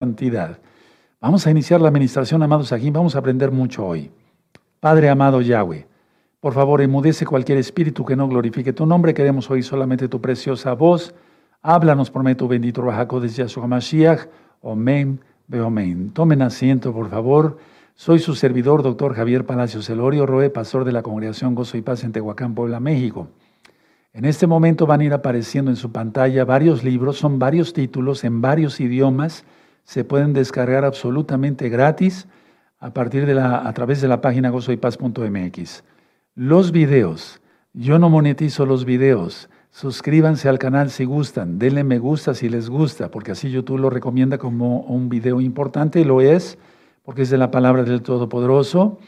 cantidad. Vamos a iniciar la administración, amados aquí. Vamos a aprender mucho hoy. Padre amado Yahweh, por favor, emudece cualquier espíritu que no glorifique tu nombre. Queremos oír solamente tu preciosa voz. Háblanos tu bendito Rajaco de Yahshua Mashiach. Amén, amén. Tomen asiento, por favor. Soy su servidor, doctor Javier Palacios Elorio Roe, pastor de la Congregación Gozo y Paz en Tehuacán, Puebla, México. En este momento van a ir apareciendo en su pantalla varios libros, son varios títulos en varios idiomas se pueden descargar absolutamente gratis a partir de la, a través de la página gozoypaz.mx. Los videos, yo no monetizo los videos. Suscríbanse al canal si gustan, denle me gusta si les gusta, porque así YouTube lo recomienda como un video importante lo es, porque es de la palabra del Todopoderoso.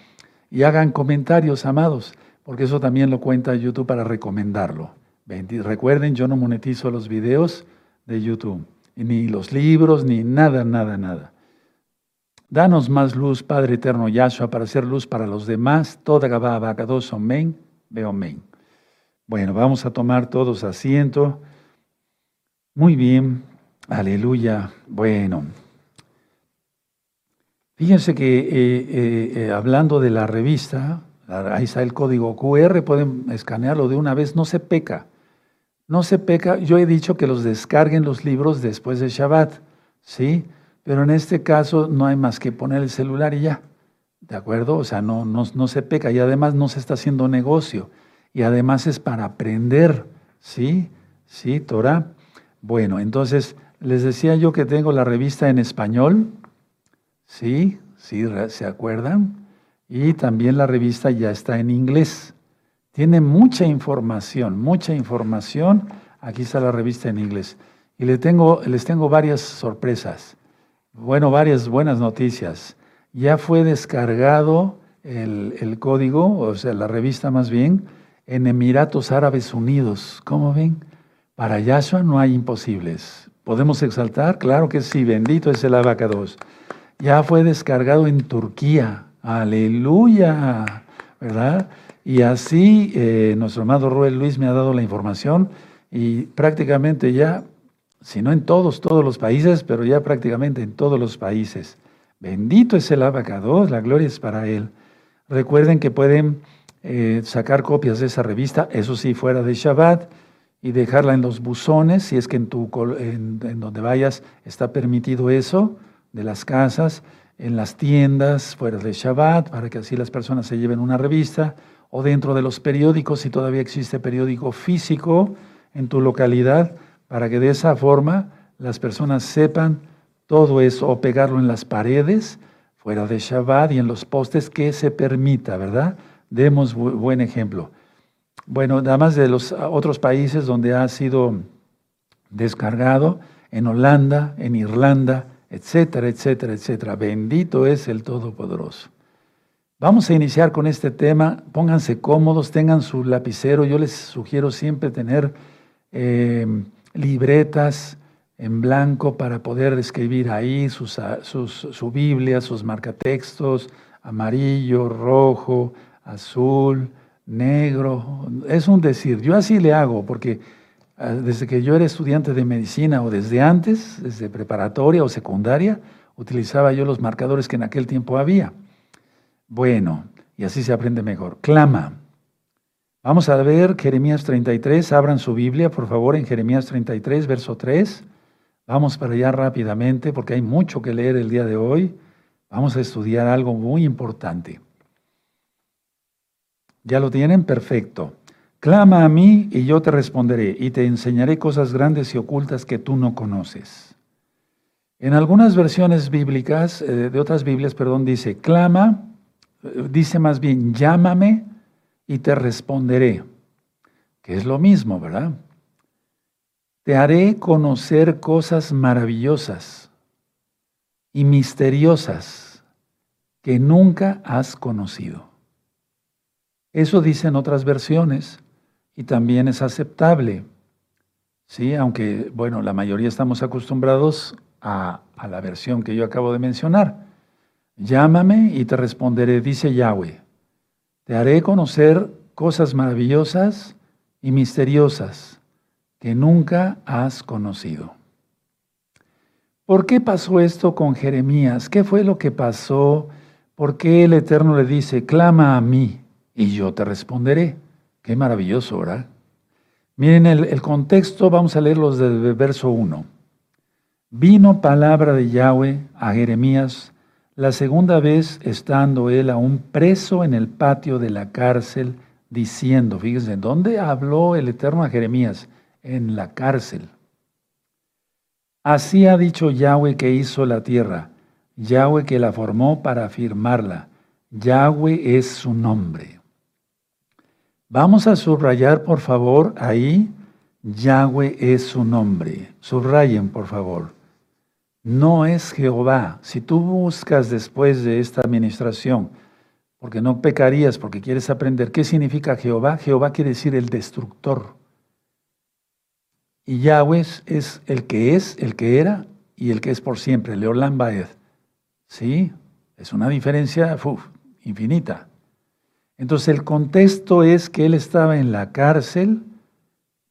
Y hagan comentarios, amados, porque eso también lo cuenta YouTube para recomendarlo. Recuerden, yo no monetizo los videos de YouTube ni los libros, ni nada, nada, nada. Danos más luz, Padre eterno Yahshua, para hacer luz para los demás. Toda Gabá, dos Omen, Veo Omen. Bueno, vamos a tomar todos asiento. Muy bien, aleluya. Bueno, fíjense que eh, eh, eh, hablando de la revista, ahí está el código QR, pueden escanearlo de una vez, no se peca. No se peca, yo he dicho que los descarguen los libros después de Shabbat, ¿sí? Pero en este caso no hay más que poner el celular y ya, ¿de acuerdo? O sea, no, no, no se peca y además no se está haciendo negocio y además es para aprender, ¿sí? ¿Sí, Torah? Bueno, entonces les decía yo que tengo la revista en español, ¿sí? ¿Sí? ¿Se acuerdan? Y también la revista ya está en inglés. Tiene mucha información, mucha información. Aquí está la revista en inglés. Y les tengo, les tengo varias sorpresas. Bueno, varias buenas noticias. Ya fue descargado el, código, o sea, la revista más bien, en Emiratos Árabes Unidos. ¿Cómo ven? Para Yahshua no hay imposibles. ¿Podemos exaltar? Claro que sí, bendito es el abacados. Ya fue descargado en Turquía. Aleluya, ¿verdad? Y así eh, nuestro amado Ruel Luis me ha dado la información y prácticamente ya, si no en todos, todos los países, pero ya prácticamente en todos los países. Bendito es el abacados, la gloria es para él. Recuerden que pueden eh, sacar copias de esa revista, eso sí, fuera de Shabbat, y dejarla en los buzones, si es que en, tu, en, en donde vayas está permitido eso, de las casas, en las tiendas, fuera de Shabbat, para que así las personas se lleven una revista o dentro de los periódicos, si todavía existe periódico físico en tu localidad, para que de esa forma las personas sepan todo eso, o pegarlo en las paredes, fuera de Shabbat y en los postes, que se permita, ¿verdad? Demos buen ejemplo. Bueno, además de los otros países donde ha sido descargado, en Holanda, en Irlanda, etcétera, etcétera, etcétera. Bendito es el Todopoderoso. Vamos a iniciar con este tema. Pónganse cómodos, tengan su lapicero. Yo les sugiero siempre tener eh, libretas en blanco para poder escribir ahí sus, su Biblia, sus marcatextos, amarillo, rojo, azul, negro. Es un decir. Yo así le hago porque ah, desde que yo era estudiante de medicina o desde antes, desde preparatoria o secundaria, utilizaba yo los marcadores que en aquel tiempo había. Bueno, y así se aprende mejor. Clama. Vamos a ver Jeremías 33. Abran su Biblia, por favor, en Jeremías 33, verso 3. Vamos para allá rápidamente porque hay mucho que leer el día de hoy. Vamos a estudiar algo muy importante. ¿Ya lo tienen? Perfecto. Clama a mí y yo te responderé y te enseñaré cosas grandes y ocultas que tú no conoces. En algunas versiones bíblicas, eh, de otras Biblias, perdón, dice, clama dice más bien, llámame y te responderé, que es lo mismo, ¿verdad? Te haré conocer cosas maravillosas y misteriosas que nunca has conocido. Eso dicen otras versiones y también es aceptable. Sí, aunque, bueno, la mayoría estamos acostumbrados a, a la versión que yo acabo de mencionar. Llámame y te responderé, dice Yahweh. Te haré conocer cosas maravillosas y misteriosas que nunca has conocido. ¿Por qué pasó esto con Jeremías? ¿Qué fue lo que pasó? ¿Por qué el Eterno le dice, clama a mí y yo te responderé? Qué maravilloso, ¿verdad? Miren el, el contexto, vamos a leerlos desde el verso 1. Vino palabra de Yahweh a Jeremías la segunda vez estando él aún preso en el patio de la cárcel, diciendo, fíjense, ¿dónde habló el Eterno a Jeremías? En la cárcel. Así ha dicho Yahweh que hizo la tierra, Yahweh que la formó para afirmarla. Yahweh es su nombre. Vamos a subrayar, por favor, ahí, Yahweh es su nombre. Subrayen, por favor no es Jehová. Si tú buscas después de esta administración, porque no pecarías, porque quieres aprender qué significa Jehová, Jehová quiere decir el destructor. Y Yahweh es el que es, el que era y el que es por siempre, Leolam Baed. ¿Sí? Es una diferencia infinita. Entonces el contexto es que él estaba en la cárcel,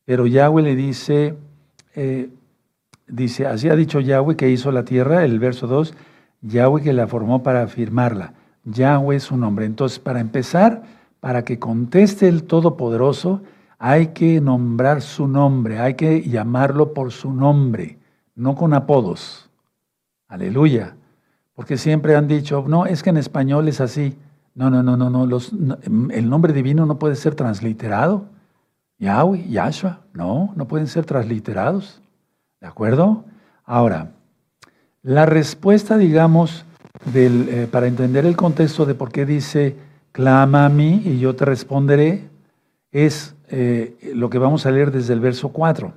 pero Yahweh le dice, eh, Dice, así ha dicho Yahweh que hizo la tierra, el verso 2, Yahweh que la formó para afirmarla. Yahweh es su nombre. Entonces, para empezar, para que conteste el Todopoderoso, hay que nombrar su nombre, hay que llamarlo por su nombre, no con apodos. Aleluya. Porque siempre han dicho, no, es que en español es así. No, no, no, no, no. Los, el nombre divino no puede ser transliterado. Yahweh, Yahshua, no, no pueden ser transliterados. ¿De acuerdo? Ahora, la respuesta, digamos, eh, para entender el contexto de por qué dice, clama a mí y yo te responderé, es eh, lo que vamos a leer desde el verso 4.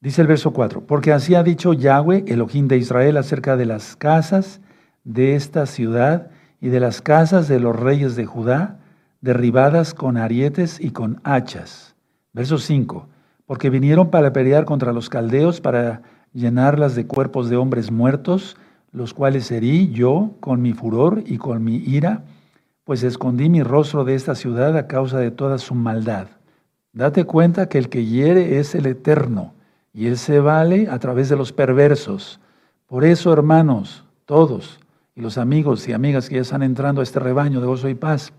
Dice el verso 4, porque así ha dicho Yahweh, Elohim de Israel, acerca de las casas de esta ciudad y de las casas de los reyes de Judá, derribadas con arietes y con hachas. Verso 5, porque vinieron para pelear contra los caldeos, para llenarlas de cuerpos de hombres muertos, los cuales herí yo con mi furor y con mi ira, pues escondí mi rostro de esta ciudad a causa de toda su maldad. Date cuenta que el que hiere es el eterno, y él se vale a través de los perversos. Por eso, hermanos, todos, y los amigos y amigas que ya están entrando a este rebaño de gozo y paz,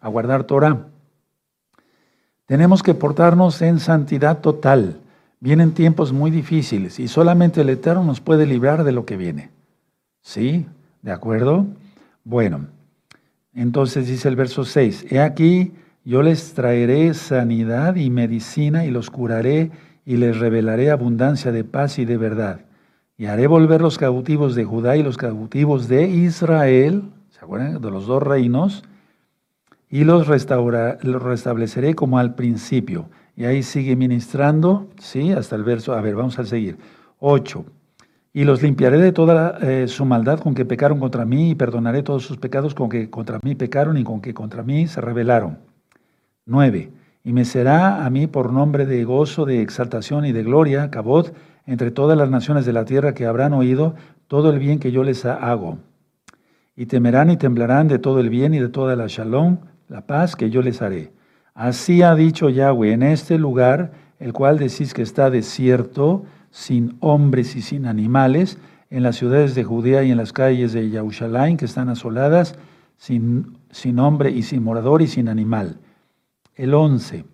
a guardar Torah, tenemos que portarnos en santidad total. Vienen tiempos muy difíciles y solamente el Eterno nos puede librar de lo que viene. ¿Sí? ¿De acuerdo? Bueno, entonces dice el verso 6, He aquí, yo les traeré sanidad y medicina y los curaré y les revelaré abundancia de paz y de verdad. Y haré volver los cautivos de Judá y los cautivos de Israel, ¿se acuerdan? De los dos reinos, y los, los restableceré como al principio. Y ahí sigue ministrando, ¿sí? Hasta el verso, a ver, vamos a seguir. 8. Y los limpiaré de toda eh, su maldad con que pecaron contra mí y perdonaré todos sus pecados con que contra mí pecaron y con que contra mí se rebelaron. 9. Y me será a mí por nombre de gozo, de exaltación y de gloria, cabot, entre todas las naciones de la tierra que habrán oído todo el bien que yo les hago. Y temerán y temblarán de todo el bien y de toda la shalom, la paz que yo les haré. Así ha dicho Yahweh, en este lugar, el cual decís que está desierto, sin hombres y sin animales, en las ciudades de Judea y en las calles de Yahushalaim, que están asoladas, sin, sin hombre y sin morador y sin animal. El 11.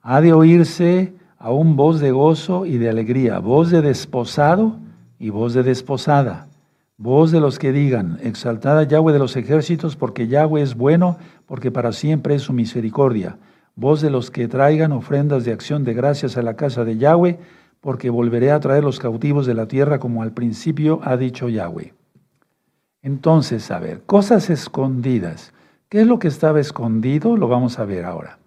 Ha de oírse aún voz de gozo y de alegría, voz de desposado y voz de desposada Voz de los que digan, exaltada Yahweh de los ejércitos, porque Yahweh es bueno, porque para siempre es su misericordia. Voz de los que traigan ofrendas de acción de gracias a la casa de Yahweh, porque volveré a traer los cautivos de la tierra como al principio ha dicho Yahweh. Entonces, a ver, cosas escondidas. ¿Qué es lo que estaba escondido? Lo vamos a ver ahora.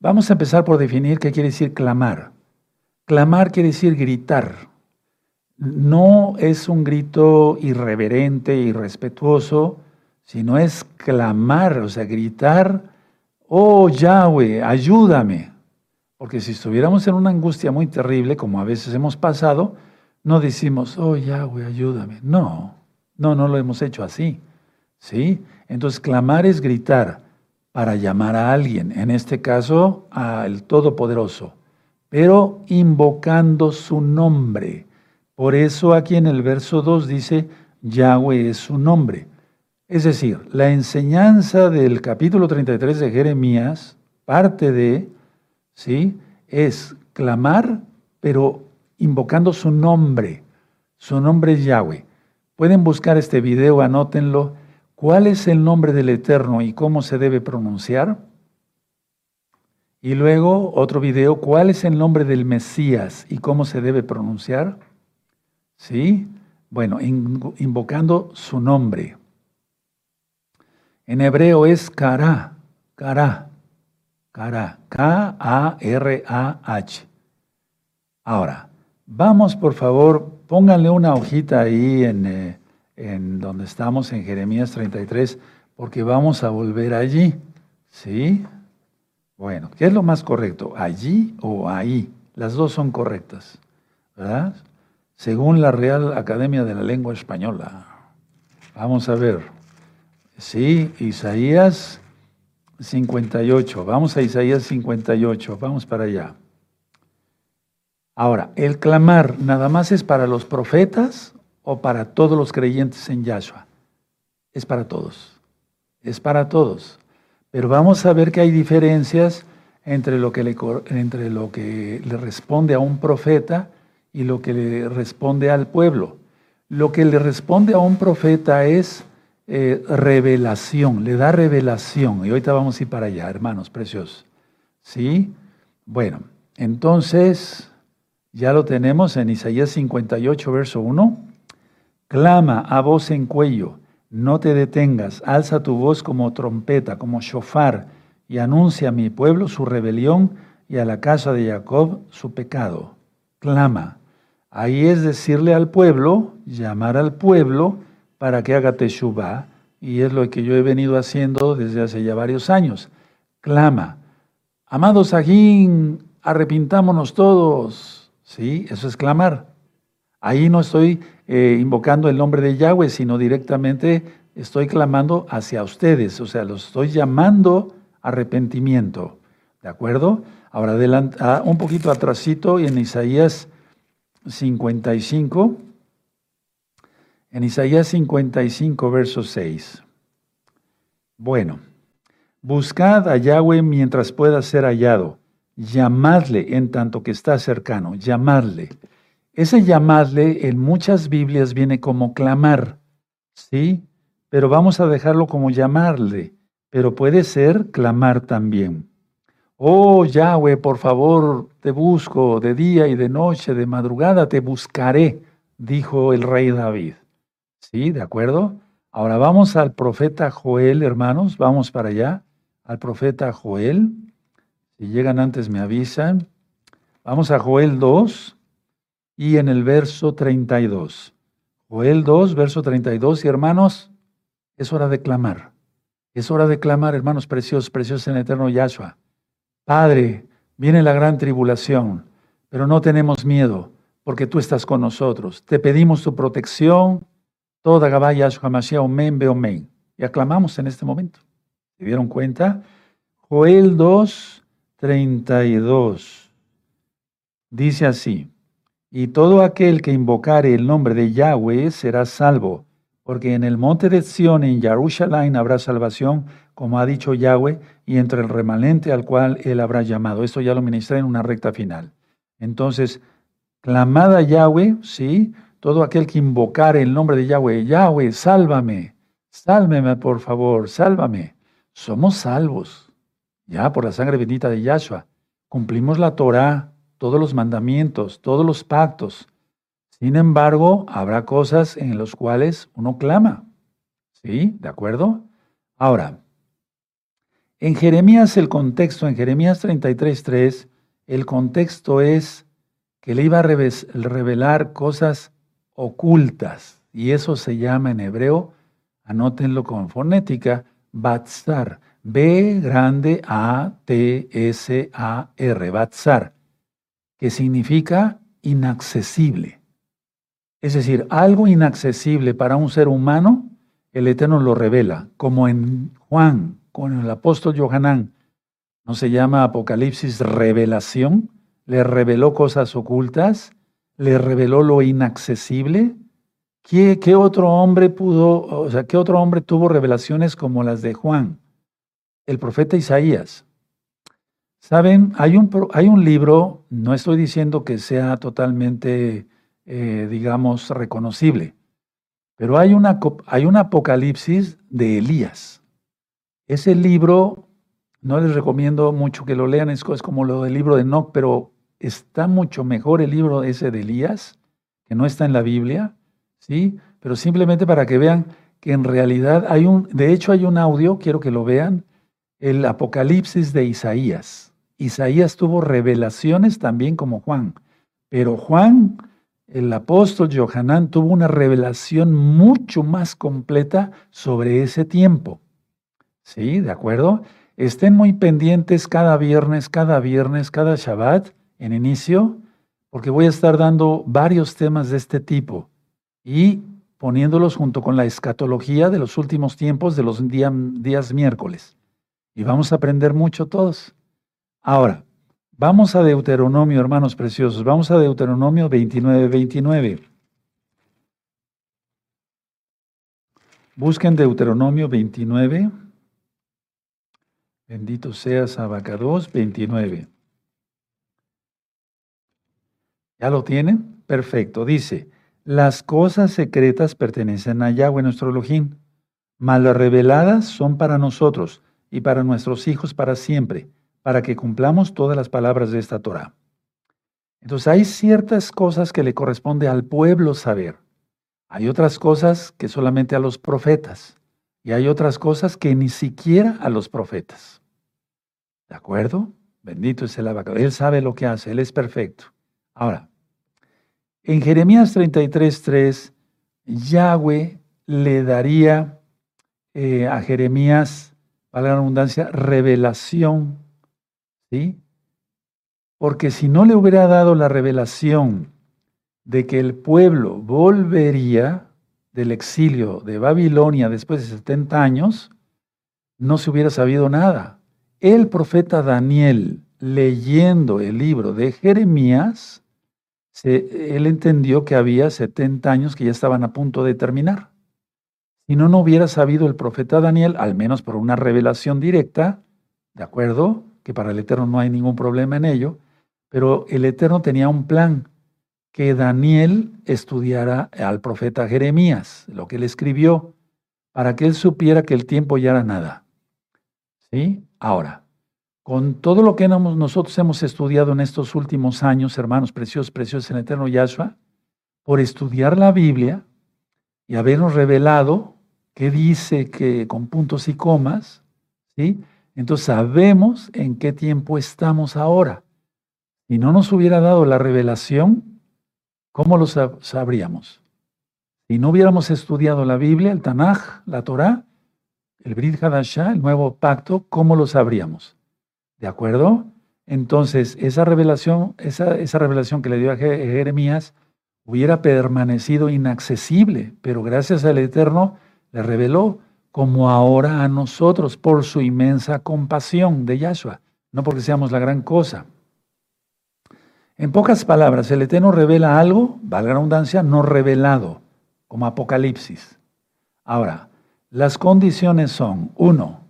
Vamos a empezar por definir qué quiere decir clamar. Clamar quiere decir gritar no es un grito irreverente, irrespetuoso, sino es clamar, o sea, gritar, oh Yahweh, ayúdame. Porque si estuviéramos en una angustia muy terrible, como a veces hemos pasado, no decimos, oh Yahweh, ayúdame. No, no, no lo hemos hecho así. ¿Sí? Entonces, clamar es gritar para llamar a alguien, en este caso al Todopoderoso, pero invocando su nombre Por eso aquí en el verso 2 dice, Yahweh es su nombre. Es decir, la enseñanza del capítulo 33 de Jeremías, parte de, ¿sí? Es clamar, pero invocando su nombre. Su nombre es Yahweh. Pueden buscar este video, anótenlo. ¿Cuál es el nombre del Eterno y cómo se debe pronunciar? Y luego otro video, ¿cuál es el nombre del Mesías y cómo se debe pronunciar? ¿Sí? Bueno, invocando su nombre. En hebreo es Kara, Kara, Kara, K-A-R-A-H. Ahora, vamos por favor, pónganle una hojita ahí en, eh, en donde estamos en Jeremías 33, porque vamos a volver allí. ¿Sí? Bueno, ¿qué es lo más correcto? ¿Allí o ahí? Las dos son correctas, ¿verdad? Según la Real Academia de la Lengua Española. Vamos a ver. Sí, Isaías 58. Vamos a Isaías 58. Vamos para allá. Ahora, ¿el clamar nada más es para los profetas o para todos los creyentes en Yahshua? Es para todos. Es para todos. Pero vamos a ver que hay diferencias entre lo que le, entre lo que le responde a un profeta y lo que le responde al pueblo. Lo que le responde a un profeta es eh, revelación, le da revelación. Y ahorita vamos a ir para allá, hermanos preciosos. ¿Sí? Bueno, entonces ya lo tenemos en Isaías 58, verso 1. Clama a voz en cuello, no te detengas, alza tu voz como trompeta, como shofar, y anuncia a mi pueblo su rebelión y a la casa de Jacob su pecado. Clama. Ahí es decirle al pueblo, llamar al pueblo, para que haga teshuva, y es lo que yo he venido haciendo desde hace ya varios años. Clama, amados Ajín, arrepintámonos todos. Sí, eso es clamar. Ahí no estoy eh, invocando el nombre de Yahweh, sino directamente estoy clamando hacia ustedes, o sea, los estoy llamando arrepentimiento. ¿De acuerdo? Ahora ah, un poquito atrasito en Isaías 55. En Isaías 55, verso 6. Bueno, buscad a Yahweh mientras pueda ser hallado. Llamadle en tanto que está cercano. Llamadle. Ese llamadle en muchas Biblias viene como clamar. ¿Sí? Pero vamos a dejarlo como llamarle. Pero puede ser clamar también. Oh Yahweh, por favor, te busco de día y de noche, de madrugada te buscaré, dijo el rey David. ¿Sí? ¿De acuerdo? Ahora vamos al profeta Joel, hermanos, vamos para allá, al profeta Joel. Si llegan antes me avisan. Vamos a Joel 2 y en el verso 32. Joel 2, verso 32, y hermanos, es hora de clamar. Es hora de clamar, hermanos preciosos, preciosos en el eterno Yahshua. Padre, viene la gran tribulación, pero no tenemos miedo, porque tú estás con nosotros. Te pedimos tu protección, Toda Gabaya Mashiach Omen Beomen. Y aclamamos en este momento. ¿Se dieron cuenta? Joel 2, 32. Dice así. Y todo aquel que invocare el nombre de Yahweh será salvo, porque en el monte de Sión, en Jerusalén, habrá salvación, como ha dicho Yahweh, y entre el remanente al cual él habrá llamado. Esto ya lo ministré en una recta final. Entonces, clamada Yahweh, sí, todo aquel que invocar el nombre de Yahweh, Yahweh, sálvame, sálveme por favor, sálvame. Somos salvos, ya por la sangre bendita de Yahshua. Cumplimos la Torah, todos los mandamientos, todos los pactos. Sin embargo, habrá cosas en las cuales uno clama. ¿Sí? ¿De acuerdo? Ahora, en Jeremías el contexto, en Jeremías 33.3, el contexto es que le iba a revelar cosas ocultas. Y eso se llama en hebreo, anótenlo con fonética, batzar. B grande A T S A R, batzar, que significa inaccesible. Es decir, algo inaccesible para un ser humano, el Eterno lo revela, como en Juan, con el apóstol Johanán. No se llama Apocalipsis revelación, le reveló cosas ocultas le reveló lo inaccesible. ¿Qué, ¿Qué, otro hombre pudo, o sea, qué otro hombre tuvo revelaciones como las de Juan, el profeta Isaías? Saben, hay un, hay un libro, no estoy diciendo que sea totalmente, eh, digamos, reconocible, pero hay, una, hay un apocalipsis de Elías. Ese libro, no les recomiendo mucho que lo lean, es, como lo del libro de Enoch, pero está mucho mejor el libro ese de Elías, que no está en la Biblia, ¿sí? Pero simplemente para que vean que en realidad hay un, de hecho hay un audio, quiero que lo vean, el Apocalipsis de Isaías. Isaías tuvo revelaciones también como Juan, pero Juan el apóstol Johanán tuvo una revelación mucho más completa sobre ese tiempo. ¿Sí? ¿De acuerdo? Estén muy pendientes cada viernes, cada viernes, cada Shabbat en inicio, porque voy a estar dando varios temas de este tipo y poniéndolos junto con la escatología de los últimos tiempos de los días miércoles. Y vamos a aprender mucho todos. Ahora, Vamos a Deuteronomio, hermanos preciosos. Vamos a Deuteronomio 29, 29. Busquen Deuteronomio 29. Bendito seas Abacados 29. ¿Ya lo tienen? Perfecto. Dice, las cosas secretas pertenecen a Yahweh nuestro Elohim, mas las reveladas son para nosotros y para nuestros hijos para siempre para que cumplamos todas las palabras de esta Torah. Entonces hay ciertas cosas que le corresponde al pueblo saber. Hay otras cosas que solamente a los profetas. Y hay otras cosas que ni siquiera a los profetas. ¿De acuerdo? Bendito es el abacado. Él sabe lo que hace, Él es perfecto. Ahora, en Jeremías 33.3, Yahweh le daría eh, a Jeremías, para la redundancia, revelación ¿sí? Porque si no le hubiera dado la revelación de que el pueblo volvería del exilio de Babilonia después de 70 años, no se hubiera sabido nada. El profeta Daniel, leyendo el libro de Jeremías, él entendió que había 70 años que ya estaban a punto de terminar. Si no, no hubiera sabido el profeta Daniel, al menos por una revelación directa, ¿de acuerdo? que para el Eterno no hay ningún problema en ello, pero el Eterno tenía un plan, que Daniel estudiara al profeta Jeremías, lo que él escribió, para que él supiera que el tiempo ya era nada. ¿Sí? Ahora, con todo lo que nosotros hemos estudiado en estos últimos años, hermanos preciosos, preciosos en el Eterno Yahshua, por estudiar la Biblia y habernos revelado qué dice que con puntos y comas, ¿sí? Entonces sabemos en qué tiempo estamos ahora. Si no nos hubiera dado la revelación, ¿cómo lo sabríamos? Si no hubiéramos estudiado la Biblia, el Tanaj, la Torah, el Brit Hadashah, el nuevo pacto, ¿cómo lo sabríamos? ¿De acuerdo? Entonces, esa revelación, esa, esa revelación que le dio a Jeremías hubiera permanecido inaccesible, pero gracias al Eterno le reveló como ahora a nosotros por su inmensa compasión de Yahshua, no porque seamos la gran cosa. En pocas palabras, el Eterno revela algo, valga la redundancia, no revelado, como Apocalipsis. Ahora, las condiciones son, uno,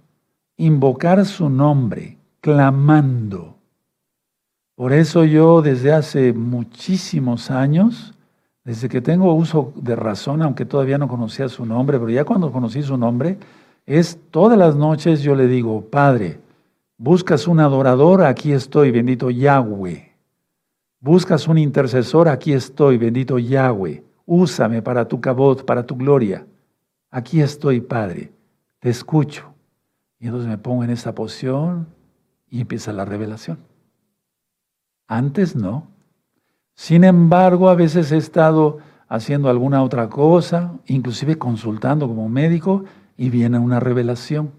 invocar su nombre, clamando. Por eso yo desde hace muchísimos años desde que tengo uso de razón, aunque todavía no conocía su nombre, pero ya cuando conocí su nombre, es todas las noches yo le digo, Padre, buscas un adorador, aquí estoy, bendito Yahweh. Buscas un intercesor, aquí estoy, bendito Yahweh. Úsame para tu cabot, para tu gloria. Aquí estoy, Padre, te escucho. Y entonces me pongo en esa posición y empieza la revelación. Antes no. Sin embargo, a veces he estado haciendo alguna otra cosa, inclusive consultando como médico, y viene una revelación.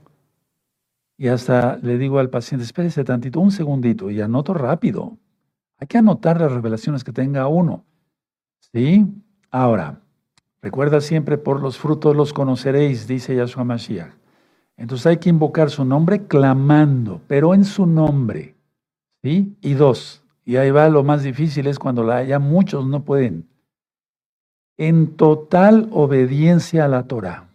Y hasta le digo al paciente, espérese tantito, un segundito, y anoto rápido. Hay que anotar las revelaciones que tenga uno. ¿Sí? Ahora, recuerda siempre, por los frutos los conoceréis, dice Yahshua Mashiach. Entonces hay que invocar su nombre clamando, pero en su nombre. ¿Sí? Y dos, Y ahí va lo más difícil, es cuando la, ya muchos no pueden. En total obediencia a la Torah.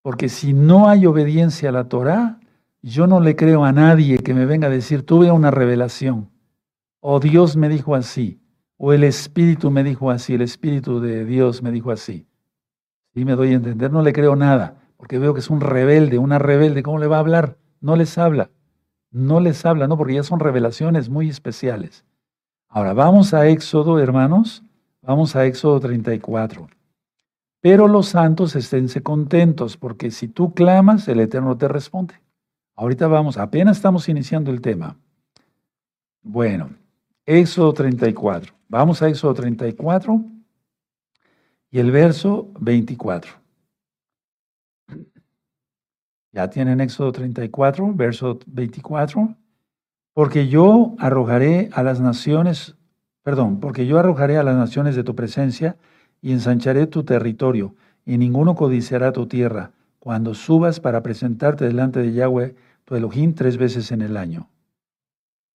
Porque si no hay obediencia a la Torah, yo no le creo a nadie que me venga a decir, tuve una revelación, o Dios me dijo así, o el Espíritu me dijo así, el Espíritu de Dios me dijo así. Y me doy a entender, no le creo nada, porque veo que es un rebelde, una rebelde, ¿cómo le va a hablar? No les habla, no les habla, no, porque ya son revelaciones muy especiales. Ahora, vamos a Éxodo, hermanos, vamos a Éxodo 34. Pero los santos esténse contentos, porque si tú clamas, el Eterno te responde. Ahorita vamos, apenas estamos iniciando el tema. Bueno, Éxodo 34. Vamos a Éxodo 34 y el verso 24. Ya tienen Éxodo 34, verso 24. Porque yo arrojaré a las naciones, perdón, porque yo arrojaré a las naciones de tu presencia y ensancharé tu territorio, y ninguno codiciará tu tierra, cuando subas para presentarte delante de Yahweh, tu Elohim, tres veces en el año.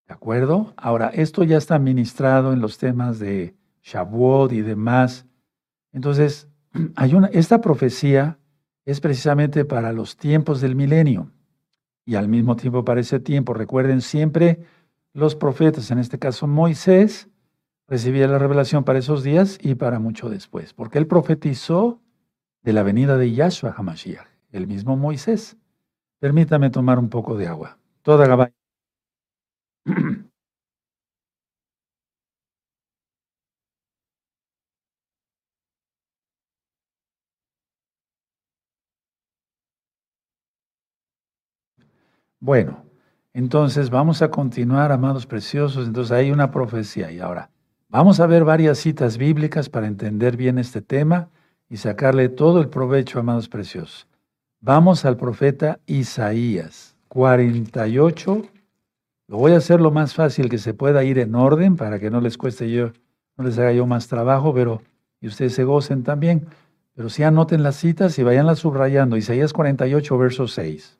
¿De acuerdo? Ahora, esto ya está ministrado en los temas de Shavuot y demás. Entonces, hay una, esta profecía es precisamente para los tiempos del milenio y al mismo tiempo para ese tiempo. Recuerden siempre los profetas, en este caso Moisés, recibía la revelación para esos días y para mucho después, porque él profetizó de la venida de Yahshua HaMashiach, el mismo Moisés. Permítame tomar un poco de agua. Toda Gabay. Bueno, entonces vamos a continuar, amados preciosos. Entonces hay una profecía y ahora vamos a ver varias citas bíblicas para entender bien este tema y sacarle todo el provecho, amados preciosos. Vamos al profeta Isaías 48. Lo voy a hacer lo más fácil que se pueda ir en orden para que no les cueste yo, no les haga yo más trabajo, pero y ustedes se gocen también. Pero sí anoten las citas y vayanlas subrayando. Isaías 48, verso 6.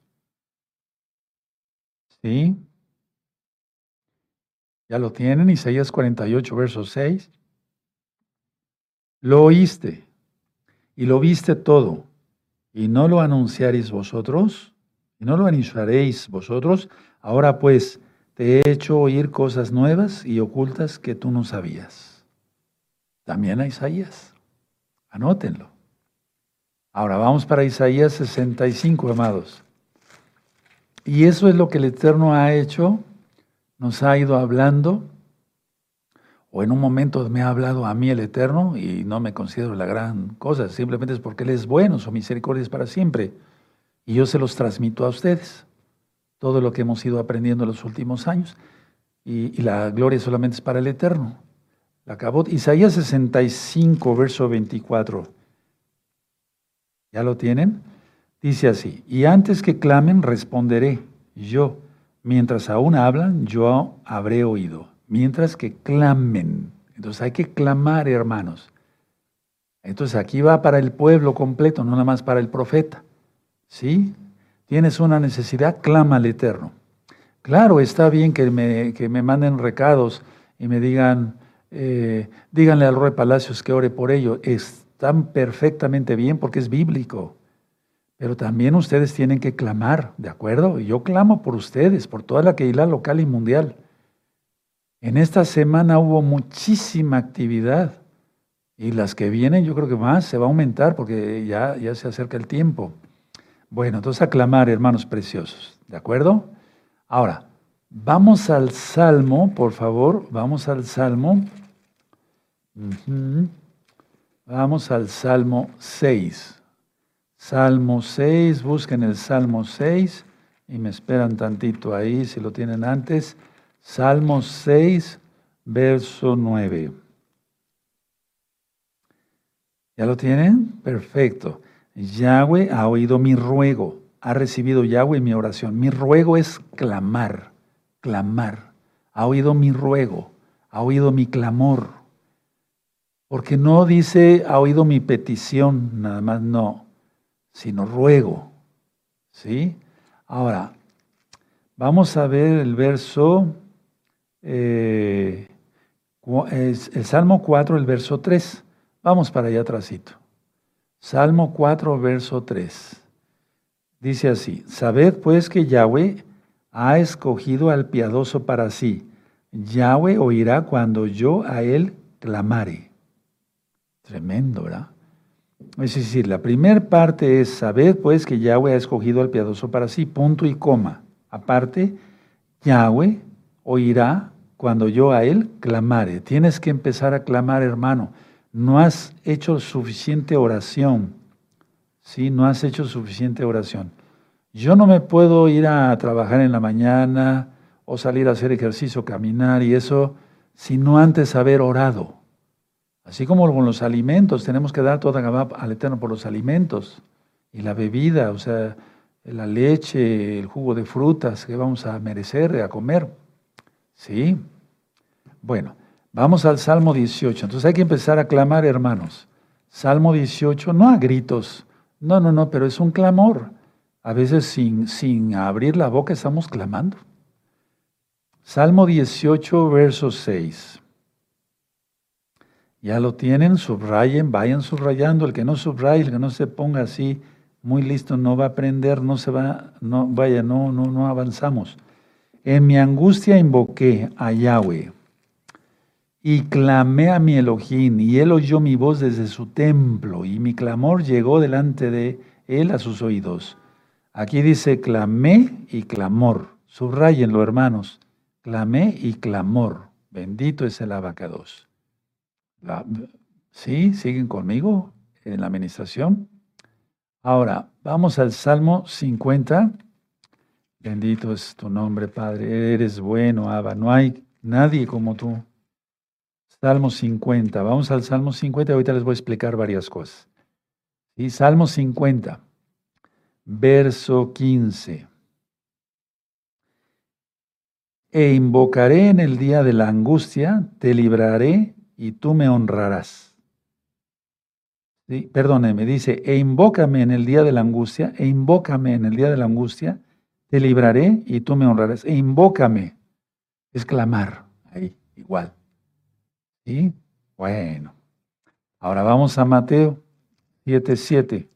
¿Sí? Ya lo tienen, Isaías 48, verso 6. Lo oíste y lo viste todo, y no lo anunciaréis vosotros, y no lo anunciaréis vosotros. Ahora pues te he hecho oír cosas nuevas y ocultas que tú no sabías. También a Isaías. Anótenlo. Ahora vamos para Isaías 65, amados. Y eso es lo que el Eterno ha hecho, nos ha ido hablando, o en un momento me ha hablado a mí el Eterno y no me considero la gran cosa, simplemente es porque Él es bueno, su misericordia es para siempre. Y yo se los transmito a ustedes, todo lo que hemos ido aprendiendo en los últimos años. Y, la gloria solamente es para el Eterno. La acabó Isaías 65, verso 24. ¿Ya lo tienen? Dice así, y antes que clamen, responderé yo. Mientras aún hablan, yo habré oído. Mientras que clamen. Entonces hay que clamar, hermanos. Entonces aquí va para el pueblo completo, no nada más para el profeta. ¿Sí? Tienes una necesidad, clama al Eterno. Claro, está bien que me, que me manden recados y me digan, eh, díganle al rey Palacios que ore por ello. Están perfectamente bien porque es bíblico. Pero también ustedes tienen que clamar, ¿de acuerdo? Yo clamo por ustedes, por toda la Keilah local y mundial. En esta semana hubo muchísima actividad y las que vienen yo creo que más se va a aumentar porque ya, ya se acerca el tiempo. Bueno, entonces a clamar, hermanos preciosos, ¿de acuerdo? Ahora, vamos al Salmo, por favor, vamos al Salmo. Vamos al Salmo 6. Salmo 6, busquen el Salmo 6 y me esperan tantito ahí si lo tienen antes. Salmo 6, verso 9. ¿Ya lo tienen? Perfecto. Yahweh ha oído mi ruego, ha recibido Yahweh mi oración. Mi ruego es clamar, clamar. Ha oído mi ruego, ha oído mi clamor. Porque no dice ha oído mi petición, nada más no sino ruego. ¿Sí? Ahora, vamos a ver el verso eh, el Salmo 4, el verso 3. Vamos para allá atrásito. Salmo 4, verso 3. Dice así, sabed pues que Yahweh ha escogido al piadoso para sí. Yahweh oirá cuando yo a él clamare. Tremendo, ¿verdad? Es decir, la primera parte es, sabed pues que Yahweh ha escogido al piadoso para sí, punto y coma. Aparte, Yahweh oirá cuando yo a él clamare. Tienes que empezar a clamar, hermano. No has hecho suficiente oración. ¿Sí? No has hecho suficiente oración. Yo no me puedo ir a trabajar en la mañana o salir a hacer ejercicio, caminar y eso, sino antes haber orado. Así como con los alimentos, tenemos que dar toda al Eterno por los alimentos y la bebida, o sea, la leche, el jugo de frutas que vamos a merecer, a comer. ¿Sí? Bueno, vamos al Salmo 18. Entonces hay que empezar a clamar, hermanos. Salmo 18, no a gritos, no, no, no, pero es un clamor. A veces sin, sin abrir la boca estamos clamando. Salmo 18, verso 6. Ya lo tienen, subrayen, vayan subrayando. El que no subraye, el que no se ponga así muy listo, no va a aprender, no se va, no, vaya, no, no, no avanzamos. En mi angustia invoqué a Yahweh y clamé a mi Elohim, y él oyó mi voz desde su templo, y mi clamor llegó delante de él a sus oídos. Aquí dice clamé y clamor. Subrayenlo, hermanos. Clamé y clamor. Bendito es el abacados. ¿Sí? ¿Siguen conmigo en la administración? Ahora, vamos al Salmo 50. Bendito es tu nombre, Padre. Eres bueno, Abba. No hay nadie como tú. Salmo 50. Vamos al Salmo 50 y ahorita les voy a explicar varias cosas. ¿Sí? Salmo 50, verso 15. E invocaré en el día de la angustia, te libraré y tú me honrarás. ¿Sí? Perdóneme, dice, e invócame en el día de la angustia, e invócame en el día de la angustia, te libraré y tú me honrarás. E invócame, es clamar, ahí, igual. Bueno. Ahora vamos a Mateo 7.7.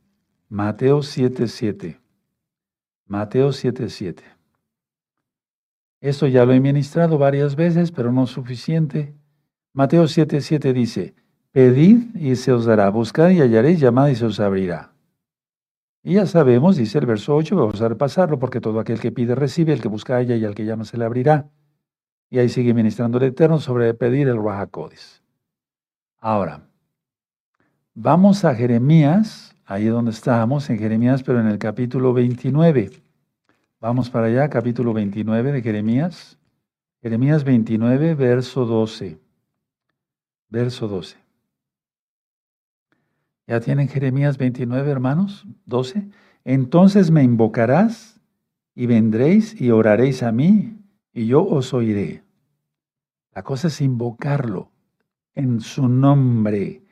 Mateo 7.7. Mateo 7.7. Esto ya lo he ministrado varias veces, pero no suficiente. Mateo 7:7 7 dice, pedid y se os dará, buscad y hallaréis, llamad y se os abrirá. Y ya sabemos, dice el verso 8, vamos a repasarlo, porque todo aquel que pide recibe, el que busca halla y al que llama se le abrirá. Y ahí sigue ministrando el Eterno sobre pedir el Rahakodis. Ahora, vamos a Jeremías, ahí donde estábamos, en Jeremías, pero en el capítulo 29. Vamos para allá, capítulo 29 de Jeremías. Jeremías 29, verso 12 verso 12. ¿Ya tienen Jeremías 29, hermanos? 12. Entonces me invocarás y vendréis y oraréis a mí y yo os oiré. La cosa es invocarlo en su nombre.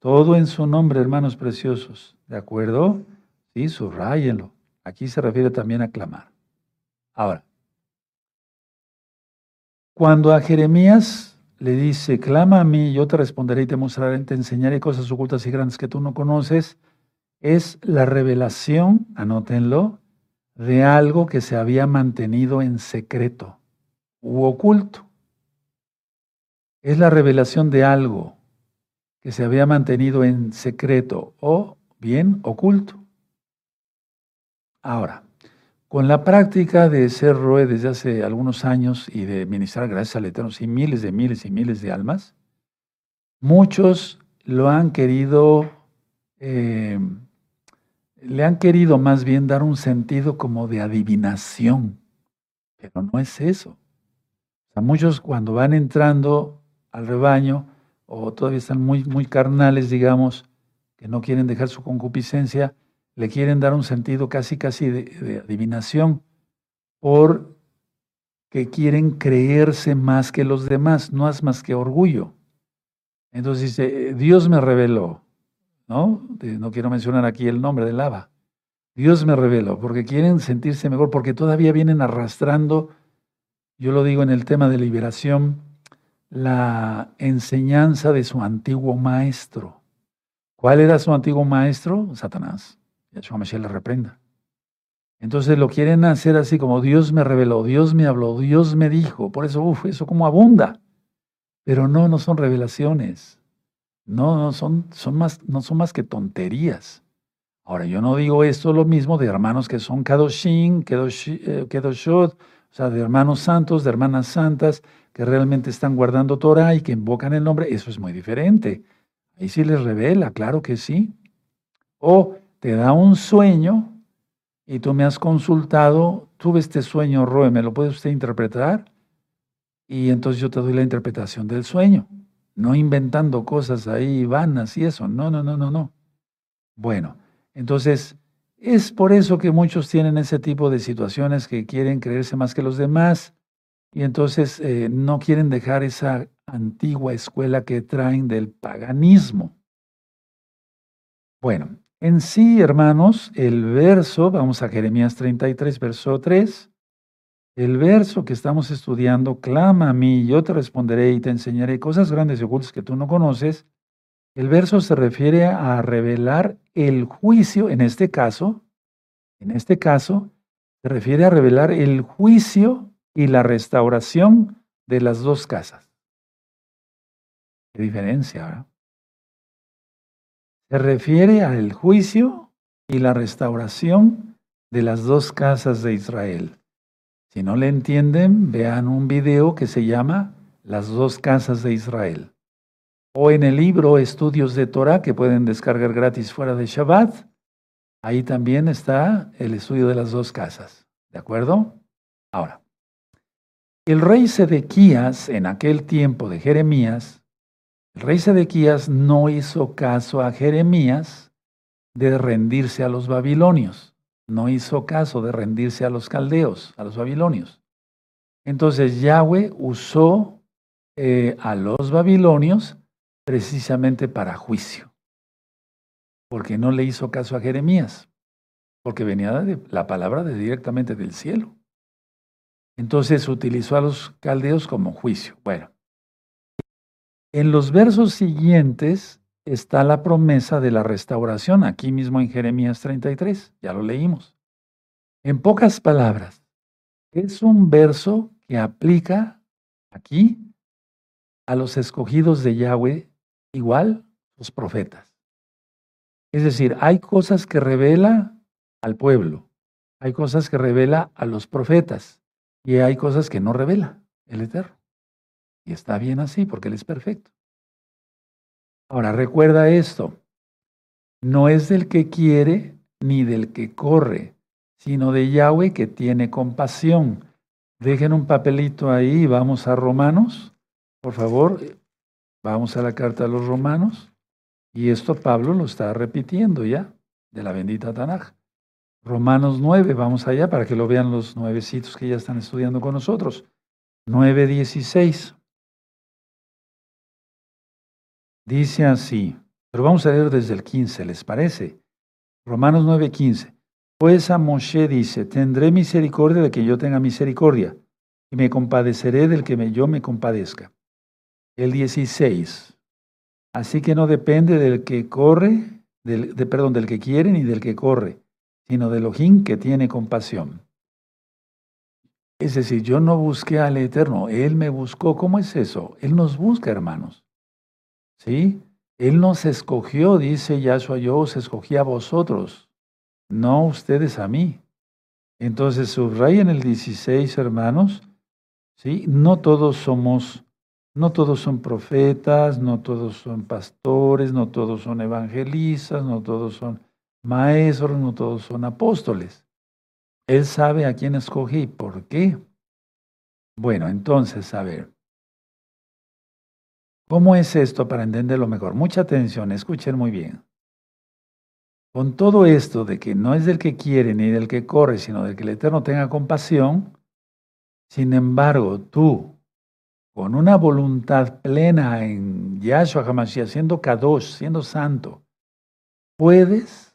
Todo en su nombre, hermanos preciosos. ¿De acuerdo? Sí, subrayenlo. Aquí se refiere también a clamar. Ahora, cuando a Jeremías le dice, clama a mí, yo te responderé y te mostraré, te enseñaré cosas ocultas y grandes que tú no conoces, es la revelación, anótenlo, de algo que se había mantenido en secreto u oculto. Es la revelación de algo que se había mantenido en secreto o bien oculto. Ahora, con la práctica de ser Roe desde hace algunos años y de ministrar gracias al Eterno, y miles de miles y miles de almas, muchos lo han querido, eh, le han querido más bien dar un sentido como de adivinación, pero no es eso. Muchos cuando van entrando al rebaño o todavía están muy, muy carnales, digamos, que no quieren dejar su concupiscencia, le quieren dar un sentido casi, casi de, adivinación, por que quieren creerse más que los demás, no es más que orgullo. Entonces dice, Dios me reveló, ¿no? No quiero mencionar aquí el nombre de lava. Dios me reveló, porque quieren sentirse mejor, porque todavía vienen arrastrando yo lo digo en el tema de liberación, la enseñanza de su antiguo maestro. ¿Cuál era su antiguo maestro? Satanás. Yahshua Mashiach le reprenda. Entonces lo quieren hacer así como Dios me reveló, Dios me habló, Dios me dijo. Por eso, uff, eso como abunda. Pero no, no son revelaciones. No, no son, son más, no son más que tonterías. Ahora, yo no digo esto lo mismo de hermanos que son Kadoshin, eh, Kedoshot, o sea, de hermanos santos, de hermanas santas, que realmente están guardando Torah y que invocan el nombre. Eso es muy diferente. Ahí sí les revela, claro que sí. O te da un sueño y tú me has consultado, tuve este sueño, Roe, ¿me lo puede usted interpretar? Y entonces yo te doy la interpretación del sueño, no inventando cosas ahí vanas y eso. No, no, no, no, no. Bueno, entonces es por eso que muchos tienen ese tipo de situaciones que quieren creerse más que los demás y entonces eh, no quieren dejar esa antigua escuela que traen del paganismo. Bueno, en sí, hermanos, el verso, vamos a Jeremías 33, verso 3, el verso que estamos estudiando, clama a mí, yo te responderé y te enseñaré cosas grandes y ocultas que tú no conoces. El verso se refiere a revelar el juicio, en este caso, en este caso, se refiere a revelar el juicio y la restauración de las dos casas. ¿Qué diferencia, verdad? Se refiere al juicio y la restauración de las dos casas de Israel. Si no le entienden, vean un video que se llama Las dos casas de Israel. O en el libro Estudios de Torah que pueden descargar gratis fuera de Shabbat. Ahí también está el estudio de las dos casas. ¿De acuerdo? Ahora, el rey Sedequías en aquel tiempo de Jeremías, el rey Sedequías no hizo caso a Jeremías de rendirse a los babilonios no hizo caso de rendirse a los caldeos, a los babilonios. Entonces Yahweh usó eh, a los babilonios precisamente para juicio, porque no le hizo caso a Jeremías, porque venía de la palabra de directamente del cielo. Entonces utilizó a los caldeos como juicio. Bueno, en los versos siguientes está la promesa de la restauración, aquí mismo en Jeremías 33, ya lo leímos. En pocas palabras, es un verso que aplica aquí a los escogidos de Yahweh, igual los profetas. Es decir, hay cosas que revela al pueblo, hay cosas que revela a los profetas y hay cosas que no revela el Eterno. Y está bien así porque Él es perfecto. Ahora recuerda esto, no es del que quiere ni del que corre, sino de Yahweh que tiene compasión. Dejen un papelito ahí, vamos a Romanos, por favor, vamos a la carta a los Romanos. Y esto Pablo lo está repitiendo ya, de la bendita Tanaj. Romanos 9, vamos allá para que lo vean los nuevecitos que ya están estudiando con nosotros. 9.16. Dice así, pero vamos a leer desde el 15, ¿les parece? Romanos 9:15. Pues a Moshe dice, tendré misericordia de que yo tenga misericordia, y me compadeceré del que yo me compadezca. El 16. Así que no depende del que corre, del, de, perdón, del que quiere ni del que corre, sino del ojín que tiene compasión. Es decir, yo no busqué al Eterno, Él me buscó. ¿Cómo es eso? Él nos busca, hermanos. ¿Sí? Él nos escogió, dice Yahshua, yo os escogí a vosotros, no ustedes a mí. Entonces en el 16, hermanos, ¿sí? No todos somos, no todos son profetas, no todos son pastores, no todos son evangelistas, no todos son maestros, no todos son apóstoles. Él sabe a quién escogí por qué. Bueno, entonces, a ver, ¿Cómo es esto para entenderlo mejor? Mucha atención, escuchen muy bien. Con todo esto de que no es del que quiere ni del que corre, sino del que el Eterno tenga compasión, sin embargo, tú, con una voluntad plena en Yahshua HaMashiach, siendo Kadosh, siendo santo, puedes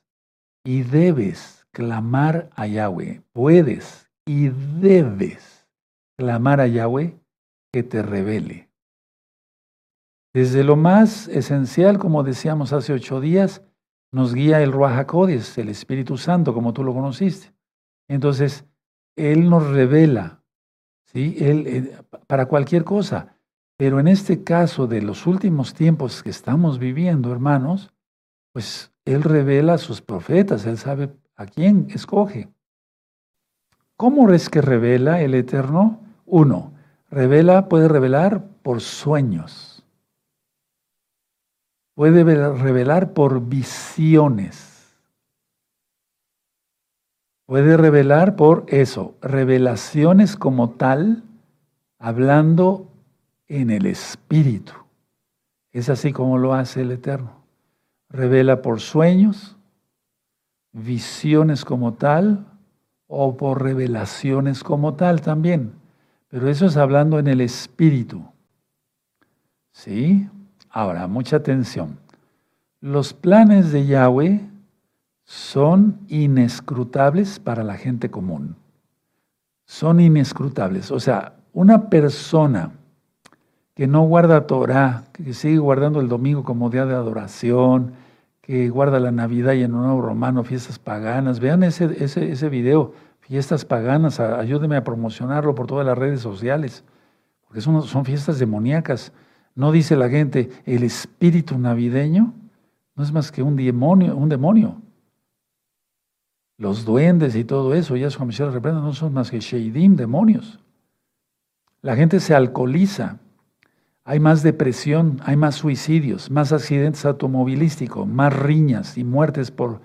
y debes clamar a Yahweh. Puedes y debes clamar a Yahweh que te revele. Desde lo más esencial, como decíamos hace ocho días, nos guía el Ruach el Espíritu Santo, como tú lo conociste. Entonces, Él nos revela, ¿sí? Él, eh, para cualquier cosa. Pero en este caso de los últimos tiempos que estamos viviendo, hermanos, pues Él revela a sus profetas, Él sabe a quién escoge. ¿Cómo es que revela el Eterno? Uno, revela, puede revelar por sueños. Puede revelar por visiones. Puede revelar por eso, revelaciones como tal, hablando en el Espíritu. Es así como lo hace el Eterno. Revela por sueños, visiones como tal, o por revelaciones como tal también. Pero eso es hablando en el Espíritu. ¿Sí? Ahora, mucha atención. Los planes de Yahweh son inescrutables para la gente común. Son inescrutables. O sea, una persona que no guarda Torah, que sigue guardando el domingo como día de adoración, guarda la Navidad y en un nuevo romano, fiestas paganas. Vean ese, ese, ese video, fiestas paganas, ayúdenme a promocionarlo por todas las redes sociales, porque son, son fiestas demoníacas. No dice la gente, el espíritu navideño no es más que un demonio, un demonio. Los duendes y todo eso, ya su comisión reprenda, no son más que sheidim, demonios. La gente se alcoholiza hay más depresión, hay más suicidios, más accidentes automovilísticos, más riñas y muertes por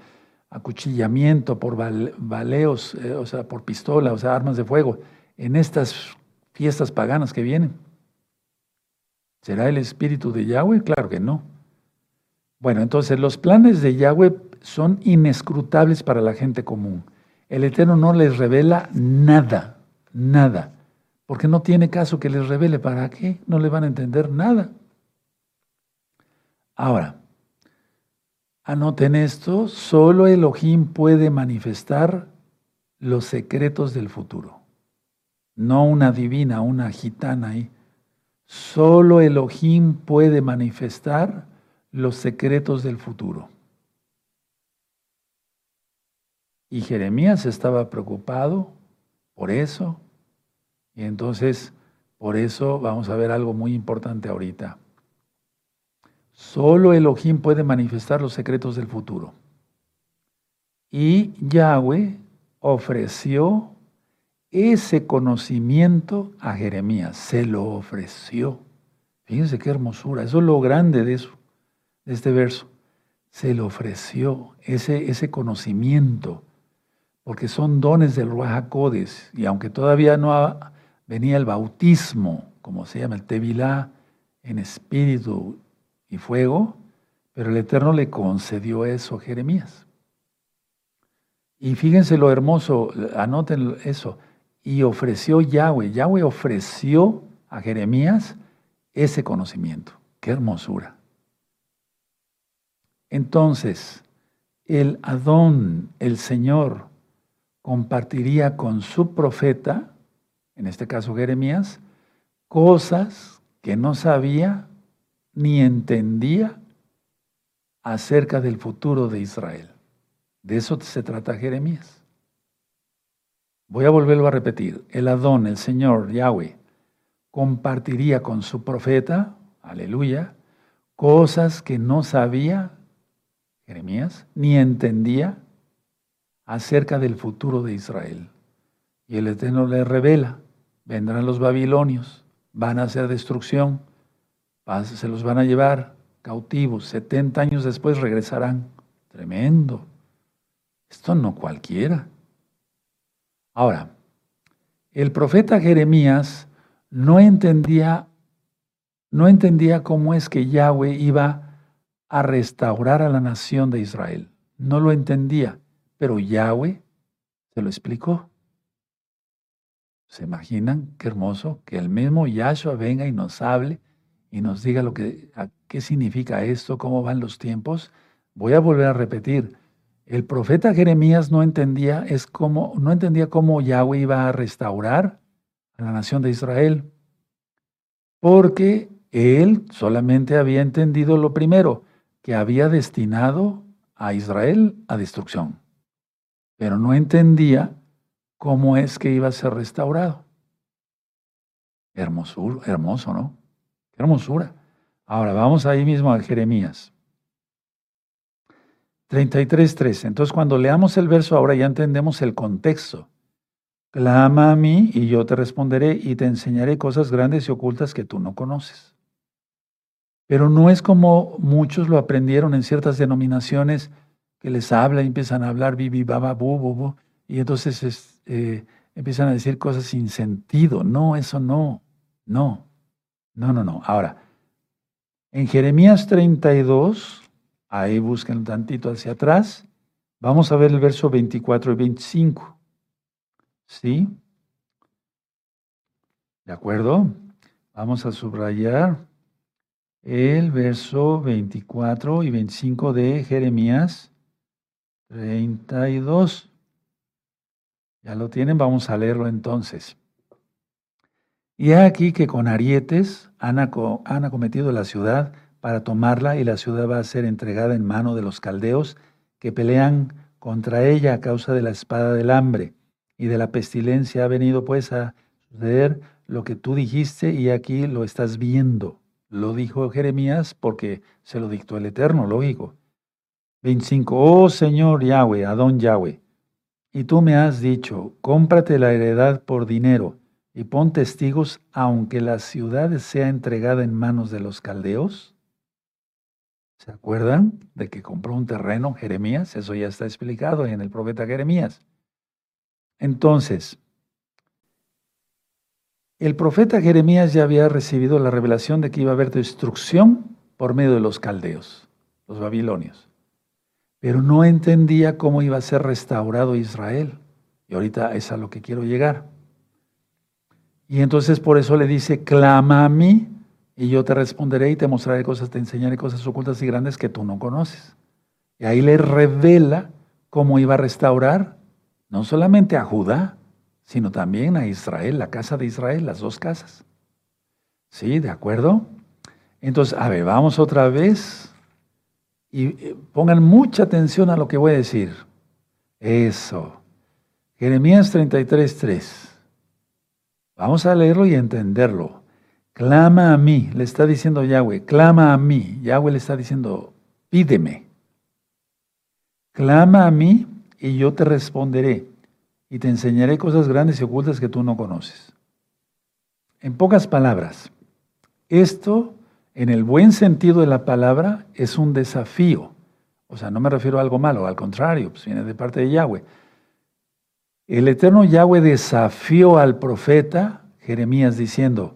acuchillamiento, por baleos, eh, o sea, por pistola, o sea, armas de fuego, en estas fiestas paganas que vienen. ¿Será el espíritu de Yahweh? Claro que no. Bueno, entonces los planes de Yahweh son inescrutables para la gente común. El Eterno no les revela nada, nada porque no tiene caso que les revele para qué, no le van a entender nada. Ahora, anoten esto, solo Elohim puede manifestar los secretos del futuro, no una divina, una gitana ahí. Solo Elohim puede manifestar los secretos del futuro. Y Jeremías estaba preocupado por eso, y entonces, por eso vamos a ver algo muy importante ahorita. Solo Elohim puede manifestar los secretos del futuro. Y Yahweh ofreció ese conocimiento a Jeremías, se lo ofreció. Fíjense qué hermosura, eso es lo grande de eso, de este verso. Se lo ofreció ese, ese conocimiento, porque son dones del Ruach y aunque todavía no ha, venía el bautismo, como se llama el Tevilá, en espíritu y fuego, pero el Eterno le concedió eso a Jeremías. Y fíjense lo hermoso, anoten eso, y ofreció Yahweh, Yahweh ofreció a Jeremías ese conocimiento. Qué hermosura. Entonces, el Adón, el Señor, compartiría con su profeta en este caso Jeremías, cosas que no sabía ni entendía acerca del futuro de Israel. De eso se trata Jeremías. Voy a volverlo a repetir. El Adón, el Señor, Yahweh, compartiría con su profeta, aleluya, cosas que no sabía Jeremías ni entendía acerca del futuro de Israel. Y el Eterno le revela vendrán los babilonios, van a hacer destrucción, se los van a llevar cautivos, 70 años después regresarán. Tremendo. Esto no cualquiera. Ahora, el profeta Jeremías no entendía, no entendía cómo es que Yahweh iba a restaurar a la nación de Israel. No lo entendía, pero Yahweh se lo explicó. ¿Se imaginan qué hermoso que el mismo Yahshua venga y nos hable y nos diga lo que, qué significa esto, cómo van los tiempos? Voy a volver a repetir. El profeta Jeremías no entendía, es como, no entendía cómo Yahweh iba a restaurar a la nación de Israel, porque él solamente había entendido lo primero, que había destinado a Israel a destrucción, pero no entendía cómo es que iba a ser restaurado. Hermosura, hermoso, ¿no? Qué hermosura. Ahora vamos ahí mismo a Jeremías. 33.3. Entonces cuando leamos el verso ahora ya entendemos el contexto. Clama a mí y yo te responderé y te enseñaré cosas grandes y ocultas que tú no conoces. Pero no es como muchos lo aprendieron en ciertas denominaciones que les habla y empiezan a hablar bibi, baba, bu, bu, y entonces eh, empiezan a decir cosas sin sentido. No, eso no, no, no, no, no. Ahora, en Jeremías 32, ahí busquen un tantito hacia atrás, vamos a ver el verso 24 y 25. ¿Sí? ¿De acuerdo? Vamos a subrayar el verso 24 y 25 de Jeremías 32. Ya lo tienen, vamos a leerlo entonces. Y aquí que con arietes han acometido la ciudad para tomarla y la ciudad va a ser entregada en mano de los caldeos que pelean contra ella a causa de la espada del hambre y de la pestilencia. Ha venido pues a suceder lo que tú dijiste y aquí lo estás viendo. Lo dijo Jeremías porque se lo dictó el Eterno, lógico. 25. Oh Señor Yahweh, Adón Yahweh, y tú me has dicho, cómprate la heredad por dinero y pon testigos aunque la ciudad sea entregada en manos de los caldeos. ¿Se acuerdan de que compró un terreno Jeremías? Eso ya está explicado en el profeta Jeremías. Entonces, el profeta Jeremías ya había recibido la revelación de que iba a haber destrucción por medio de los caldeos, los babilonios. Pero no entendía cómo iba a ser restaurado Israel. Y ahorita es a lo que quiero llegar. Y entonces por eso le dice, clama a mí y yo te responderé y te mostraré cosas, te enseñaré cosas ocultas y grandes que tú no conoces. Y ahí le revela cómo iba a restaurar no solamente a Judá, sino también a Israel, la casa de Israel, las dos casas. ¿Sí? ¿De acuerdo? Entonces, a ver, vamos otra vez y eh, pongan mucha atención a lo que voy a decir. Eso. Jeremías 33, 3. Vamos a leerlo y entenderlo. Clama a mí, le está diciendo Yahweh, clama a mí. Yahweh le está diciendo, pídeme. Clama a mí y yo te responderé y te enseñaré cosas grandes y ocultas que tú no conoces. En pocas palabras, esto, en el buen sentido de la palabra, es un desafío. O sea, no me refiero a algo malo, al contrario, pues viene de parte de Yahweh. El eterno Yahweh desafió al profeta Jeremías diciendo,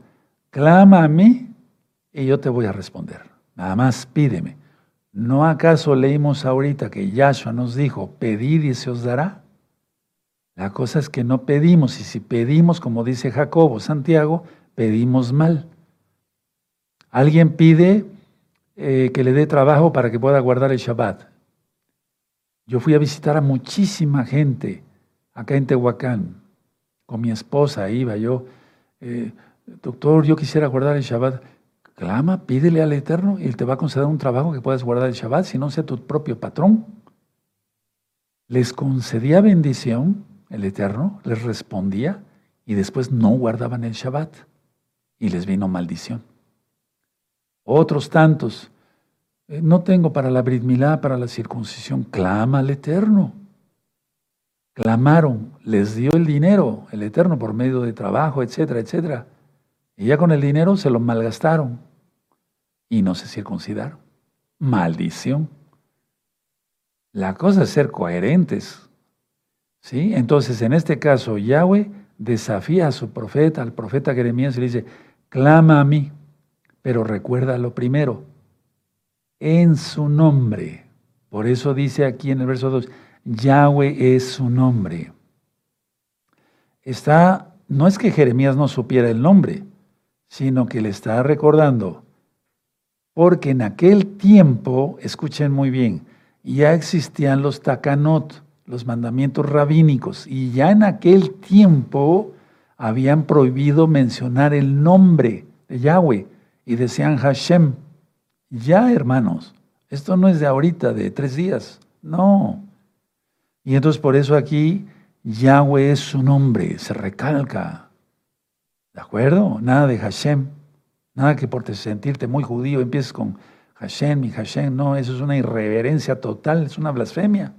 clama a mí y yo te voy a responder. Nada más pídeme. ¿No acaso leímos ahorita que Yahshua nos dijo, pedid y se os dará? La cosa es que no pedimos y si pedimos, como dice Jacobo, Santiago, pedimos mal. Alguien pide eh, que le dé trabajo para que pueda guardar el Shabbat. Yo fui a visitar a muchísima gente acá en Tehuacán. Con mi esposa iba yo. Eh, doctor, yo quisiera guardar el Shabbat. Clama, pídele al Eterno y Él te va a conceder un trabajo que puedas guardar el Shabbat, si no sea tu propio patrón. Les concedía bendición el Eterno les respondía y después no guardaban el Shabbat y les vino maldición. Otros tantos, eh, no tengo para la Brit Milá, para la circuncisión, clama al Eterno. Clamaron, les dio el dinero, el Eterno, por medio de trabajo, etcétera, etcétera. Y ya con el dinero se lo malgastaron y no se circuncidaron. Maldición. La cosa es ser coherentes ¿Sí? Entonces, en este caso, Yahweh desafía a su profeta, al profeta Jeremías, y le dice, clama a mí, pero recuerda lo primero, en su nombre. Por eso dice aquí en el verso 2, Yahweh es su nombre. Está, no es que Jeremías no supiera el nombre, sino que le está recordando, porque en aquel tiempo, escuchen muy bien, ya existían los takanot, los mandamientos rabínicos. Y ya en aquel tiempo habían prohibido mencionar el nombre de Yahweh y decían Hashem. Ya, hermanos, esto no es de ahorita, de tres días, no. Y entonces por eso aquí Yahweh es su nombre, se recalca. ¿De acuerdo? Nada de Hashem. Nada que por sentirte muy judío empieces con Hashem y Hashem. No, eso es una irreverencia total, es una blasfemia.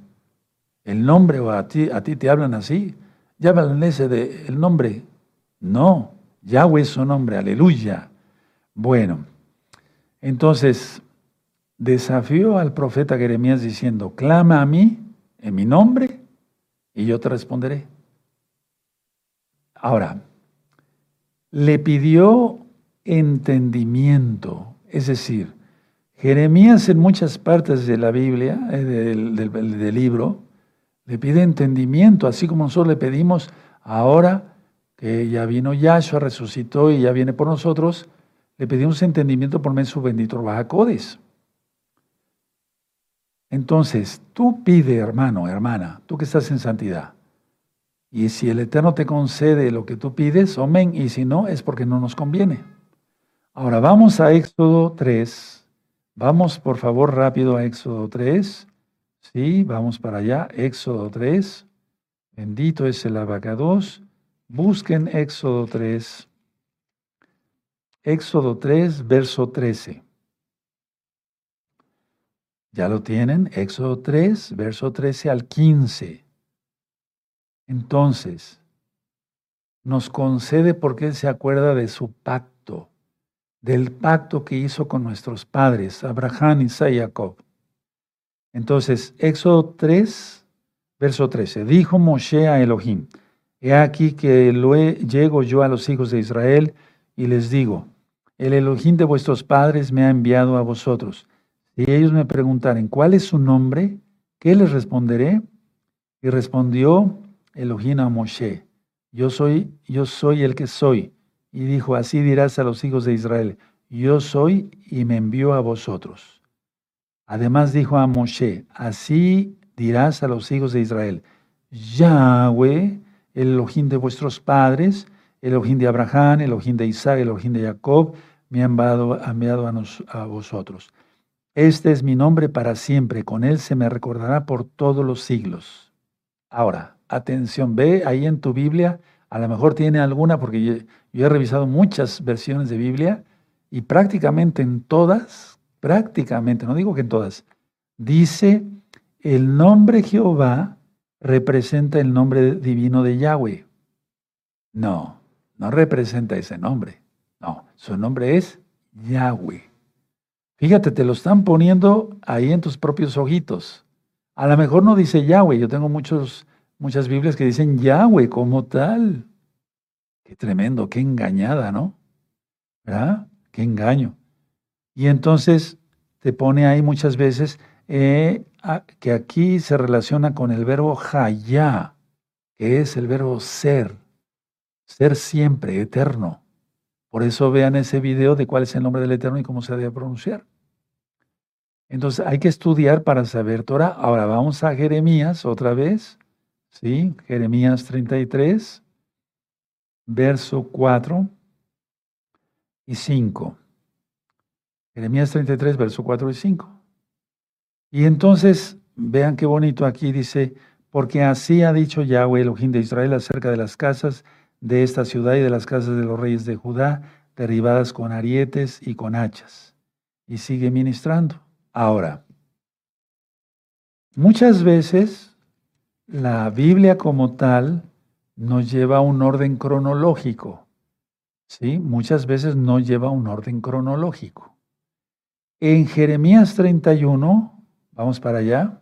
El nombre, o a ti, a ti te hablan así. Ya ese de el nombre. No, Yahweh es su nombre, aleluya. Bueno, entonces desafío al profeta Jeremías diciendo, clama a mí en mi nombre y yo te responderé. Ahora, le pidió entendimiento, es decir, Jeremías en muchas partes de la Biblia, eh, del, libro, le pide entendimiento, así como nosotros le pedimos ahora que ya vino Yahshua, resucitó y ya viene por nosotros, le pedimos entendimiento por medio de su bendito Bajacodes. Entonces, tú pide, hermano, hermana, tú que estás en santidad. Y si el Eterno te concede lo que tú pides, amén. Y si no, es porque no nos conviene. Ahora vamos a Éxodo 3. Vamos, por favor, rápido a Éxodo 3. Sí, vamos para allá. Éxodo 3. Bendito es el abacados. Busquen Éxodo 3. Éxodo 3, verso 13. Ya lo tienen, Éxodo 3, verso 13 al 15. Entonces, nos concede porque Él se acuerda de su pacto, del pacto que hizo con nuestros padres, Abraham, Isaac y Jacob. Entonces, Éxodo 3, verso 13, dijo Moshe a Elohim, he aquí que lo llego yo a los hijos de Israel y les digo, el Elohim de vuestros padres me ha enviado a vosotros y ellos me preguntaren, ¿cuál es su nombre? ¿Qué les responderé? Y respondió Elohim a Moshe, yo soy, yo soy el que soy. Y dijo, así dirás a los hijos de Israel, yo soy y me envió a vosotros. Además dijo a Moshe, así dirás a los hijos de Israel, Yahweh, el Elohim de vuestros padres, Elohim de Abraham, el Elohim de Isaac, el Elohim de Jacob, me ha enviado, enviado a, a vosotros. Este es mi nombre para siempre, con él se me recordará por todos los siglos. Ahora, atención, ve ahí en tu Biblia, a lo mejor tiene alguna, porque yo, he revisado muchas versiones de Biblia y prácticamente en todas, prácticamente, no digo que en todas, dice el nombre Jehová representa el nombre divino de Yahweh. No, no representa ese nombre. No, su nombre es Yahweh. Fíjate, te lo están poniendo ahí en tus propios ojitos. A lo mejor no dice Yahweh. Yo tengo muchos, muchas Biblias que dicen Yahweh como tal. Qué tremendo, qué engañada, ¿no? ¿Verdad? Qué engaño. Y entonces te pone ahí muchas veces eh, que aquí se relaciona con el verbo hayá, que es el verbo ser, ser siempre, eterno. Por eso vean ese video de cuál es el nombre del Eterno y cómo se debe pronunciar. Entonces hay que estudiar para saber Torah. Ahora vamos a Jeremías otra vez. ¿Sí? Jeremías 33, verso 4 y 5. Jeremías 33, verso 4 y 5. Y entonces, vean qué bonito aquí dice, porque así ha dicho Yahweh, Elohim de Israel, acerca de las casas de esta ciudad y de las casas de los reyes de Judá, derribadas con arietes y con hachas. Y sigue ministrando. Ahora, muchas veces la Biblia como tal nos lleva a un orden cronológico. ¿Sí? Muchas veces no lleva un orden cronológico. En Jeremías 31, vamos para allá,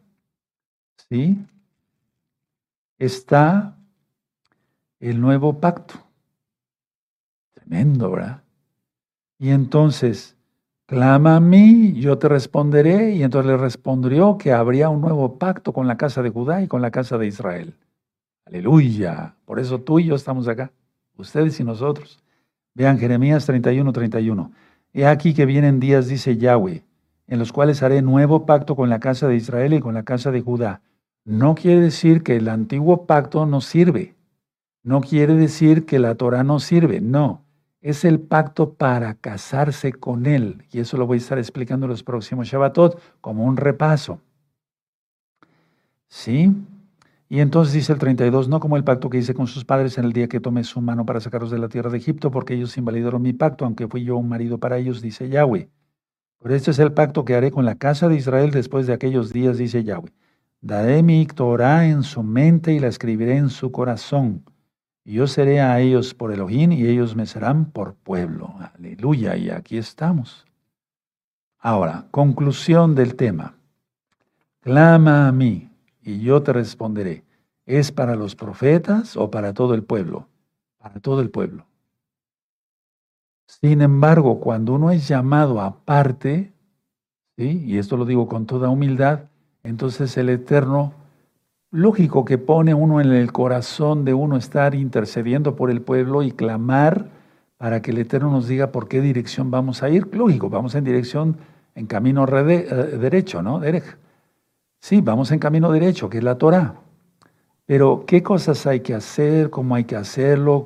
¿sí? Está el nuevo pacto. Tremendo, ¿verdad? Y entonces, clama a mí, yo te responderé. Y entonces le respondió que habría un nuevo pacto con la casa de Judá y con la casa de Israel. Aleluya. Por eso tú y yo estamos acá, ustedes y nosotros. Vean Jeremías 31, 31. He aquí que vienen días, dice Yahweh, en los cuales haré nuevo pacto con la casa de Israel y con la casa de Judá. No quiere decir que el antiguo pacto no sirve. No quiere decir que la Torah no sirve, no. Es el pacto para casarse con Él. Y eso lo voy a estar explicando en los próximos Shabbatot como un repaso. ¿Sí? Y entonces dice el 32, no como el pacto que hice con sus padres en el día que tomé su mano para sacarlos de la tierra de Egipto, porque ellos invalidaron mi pacto, aunque fui yo un marido para ellos, dice Yahweh. Por este es el pacto que haré con la casa de Israel después de aquellos días, dice Yahweh. Daré mi Torah en su mente y la escribiré en su corazón. Y yo seré a ellos por Elohim y ellos me serán por pueblo. Aleluya, y aquí estamos. Ahora, conclusión del tema. Clama a mí y yo te responderé. ¿Es para los profetas o para todo el pueblo? Para todo el pueblo. Sin embargo, cuando uno es llamado aparte, ¿sí? y esto lo digo con toda humildad, entonces el Eterno, lógico que pone uno en el corazón de uno estar intercediendo por el pueblo y clamar para que el Eterno nos diga por qué dirección vamos a ir. Lógico, vamos en dirección, en camino eh, derecho, ¿no? Derech. Sí, vamos en camino derecho, que es la Torah. Pero, ¿qué cosas hay que hacer? ¿Cómo hay que hacerlo?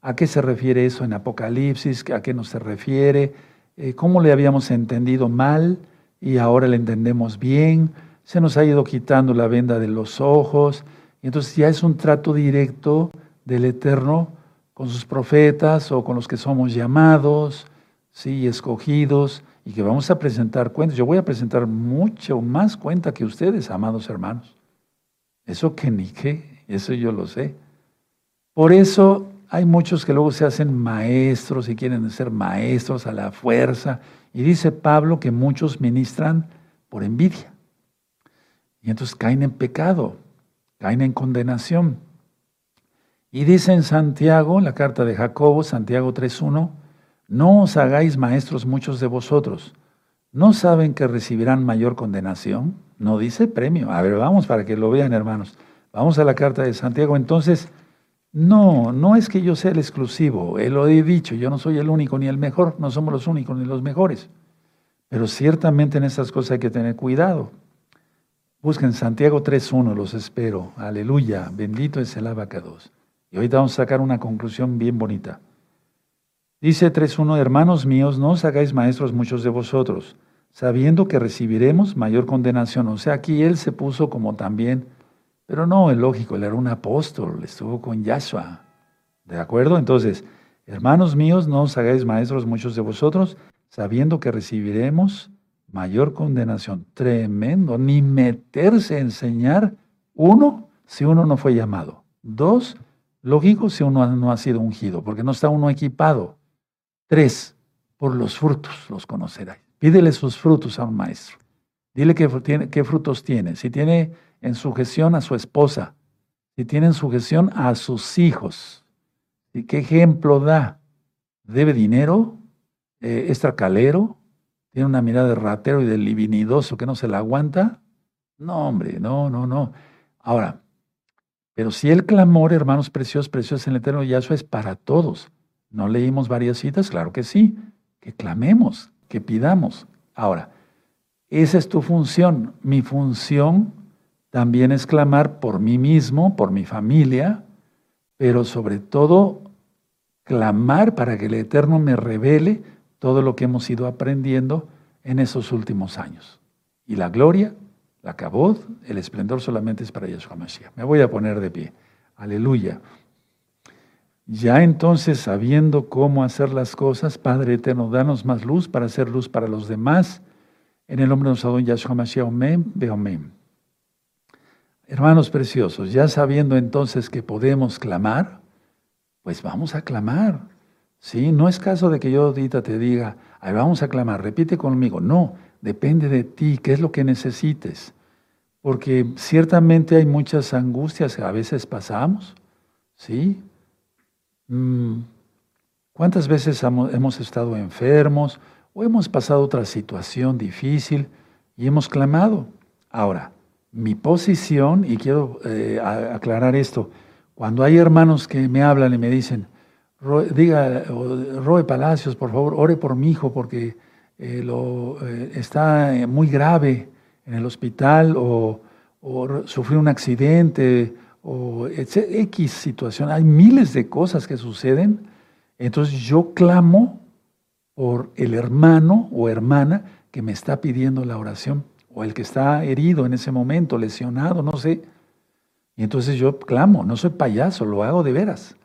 ¿A qué se refiere eso en Apocalipsis? ¿A qué nos se refiere? Eh, ¿Cómo le habíamos entendido mal y ahora le entendemos bien? Se nos ha ido quitando la venda de los ojos. Y entonces ya es un trato directo del Eterno con sus profetas o con los que somos llamados, sí, escogidos y que vamos a presentar cuentas. Yo voy a presentar mucho más cuenta que ustedes, amados hermanos. Eso que ni qué, eso yo lo sé. Por eso hay muchos que luego se hacen maestros y quieren ser maestros a la fuerza. Y dice Pablo que muchos ministran por envidia. Y entonces caen en pecado, caen en condenación. Y dice en Santiago, la carta de Jacobo, Santiago 3.1, no os hagáis maestros muchos de vosotros. ¿No saben que recibirán mayor condenación? No dice premio. A ver, vamos para que lo vean, hermanos. Vamos a la carta de Santiago. Entonces, no, no es que yo sea el exclusivo. Él lo he dicho. Yo no soy el único ni el mejor. No somos los únicos ni los mejores. Pero ciertamente en esas cosas hay que tener cuidado. Busquen Santiago 3.1, los espero. Aleluya. Bendito es el abacados. Y ahorita vamos a sacar una conclusión bien bonita. Dice 3.1, hermanos míos, no os hagáis maestros muchos de vosotros, sabiendo que recibiremos mayor condenación. O sea, aquí él se puso como también, pero no, es lógico, él era un apóstol, estuvo con Yahshua. ¿De acuerdo? Entonces, hermanos míos, no os hagáis maestros muchos de vosotros, sabiendo que recibiremos mayor condenación. Tremendo, ni meterse a enseñar, uno, si uno no fue llamado. Dos, lógico, si uno no ha sido ungido, porque no está uno equipado. Tres, por los frutos los conoceráis. Pídele sus frutos a un maestro. Dile qué, qué frutos tiene. Si tiene en sujeción a su esposa, si tiene en sujeción a sus hijos, ¿y qué ejemplo da? ¿Debe dinero? Eh, ¿Es tracalero? ¿Tiene una mirada de ratero y de livinidoso que no se la aguanta? No, hombre, no, no, no. Ahora, pero si el clamor, hermanos preciosos, preciosos en el eterno Yahshua es para todos. ¿No leímos varias citas? Claro que sí. Que clamemos, que pidamos. Ahora, esa es tu función. Mi función también es clamar por mí mismo, por mi familia, pero sobre todo clamar para que el Eterno me revele todo lo que hemos ido aprendiendo en esos últimos años. Y la gloria, la cabod, el esplendor solamente es para Yeshua Mashiach. Me voy a poner de pie. Aleluya. Ya entonces, sabiendo cómo hacer las cosas, Padre eterno, danos más luz para hacer luz para los demás. En el nombre de nuestro Yahshua Mashiach, amén, Hermanos preciosos, ya sabiendo entonces que podemos clamar, pues vamos a clamar. ¿Sí? No es caso de que yo ahorita te diga, Ay, vamos a clamar, repite conmigo. No, depende de ti, qué es lo que necesites. Porque ciertamente hay muchas angustias que a veces pasamos, ¿sí? Mm, ¿Cuántas veces hemos estado enfermos o hemos pasado otra situación difícil y hemos clamado? Ahora, mi posición, y quiero eh, aclarar esto, cuando hay hermanos que me hablan y me dicen, diga, Roe Palacios, por favor, ore por mi hijo porque eh, lo, eh, está muy grave en el hospital o, o sufrió un accidente o X situación. Hay miles de cosas que suceden. Entonces yo clamo por el hermano o hermana que me está pidiendo la oración, o el que está herido en ese momento, lesionado, no sé. Y entonces yo clamo, no soy payaso, lo hago de veras.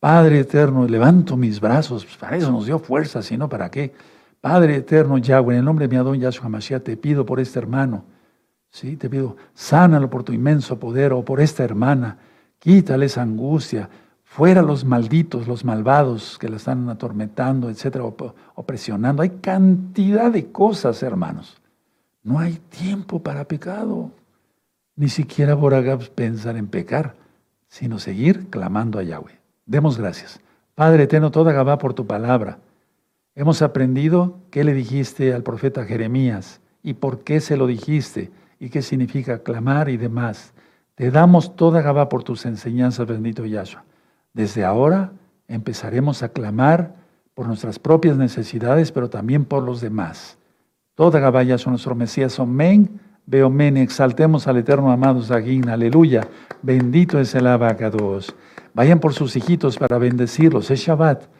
Padre eterno, levanto mis brazos, pues para eso nos dio fuerza, si no, ¿para qué? Padre eterno Yahweh, en el nombre de mi Adón Yahshua Mashiach, te pido por este hermano, ¿sí? te pido, sánalo por tu inmenso poder o por esta hermana, quítale esa angustia, fuera los malditos, los malvados que la están atormentando, etcétera, o, presionando. Hay cantidad de cosas, hermanos. No hay tiempo para pecado. Ni siquiera por pensar en pecar, sino seguir clamando a Yahweh. Demos gracias. Padre eterno, toda Gabá por tu palabra. Hemos aprendido qué le dijiste al profeta Jeremías y por qué se lo dijiste y qué significa clamar y demás. Te damos toda Gabá por tus enseñanzas, bendito Yahshua. Desde ahora empezaremos a clamar por nuestras propias necesidades, pero también por los demás. Toda Gabá Yahshua, nuestro Mesías, amén. Veo men, exaltemos al eterno amado Zagin, aleluya. Bendito es el abacados. Vayan por sus hijitos para bendecirlos. Es Shabbat.